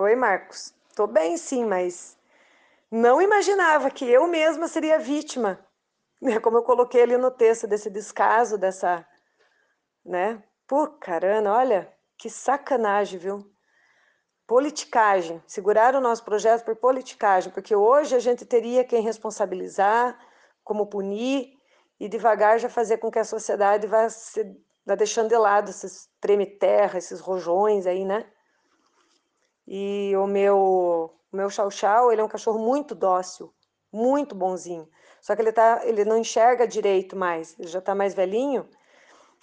Oi, Marcos. Tô bem, sim, mas não imaginava que eu mesma seria vítima. Como eu coloquei ali no texto desse descaso, dessa, né? Por caramba, olha, que sacanagem, viu? Politicagem. Seguraram o nosso projeto por politicagem, porque hoje a gente teria quem responsabilizar, como punir, e devagar já fazer com que a sociedade vá, se, vá deixando de lado esses treme-terra, esses rojões aí, né? E o meu, o meu Chau Chau, ele é um cachorro muito dócil, muito bonzinho. Só que ele, tá, ele não enxerga direito mais, ele já está mais velhinho.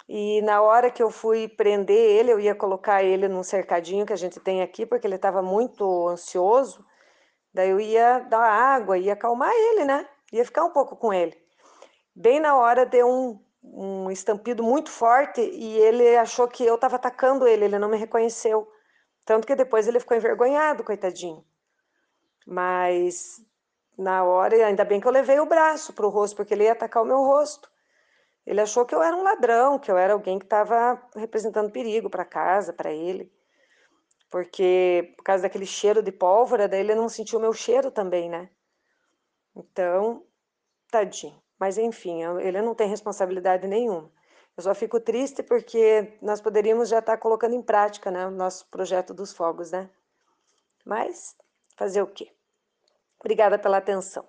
E na hora que eu fui prender ele, eu ia colocar ele num cercadinho que a gente tem aqui, porque ele estava muito ansioso. Daí eu ia dar água, ia acalmar ele, né? Ia ficar um pouco com ele. Bem na hora deu um, um estampido muito forte e ele achou que eu estava atacando ele, ele não me reconheceu. Tanto que depois ele ficou envergonhado, coitadinho. Mas na hora, ainda bem que eu levei o braço para o rosto, porque ele ia atacar o meu rosto. Ele achou que eu era um ladrão, que eu era alguém que estava representando perigo para casa, para ele. Porque por causa daquele cheiro de pólvora, daí ele não sentiu o meu cheiro também, né? Então, tadinho. Mas enfim, ele não tem responsabilidade nenhuma. Eu só fico triste porque nós poderíamos já estar colocando em prática né, o nosso projeto dos fogos, né? Mas fazer o quê? Obrigada pela atenção.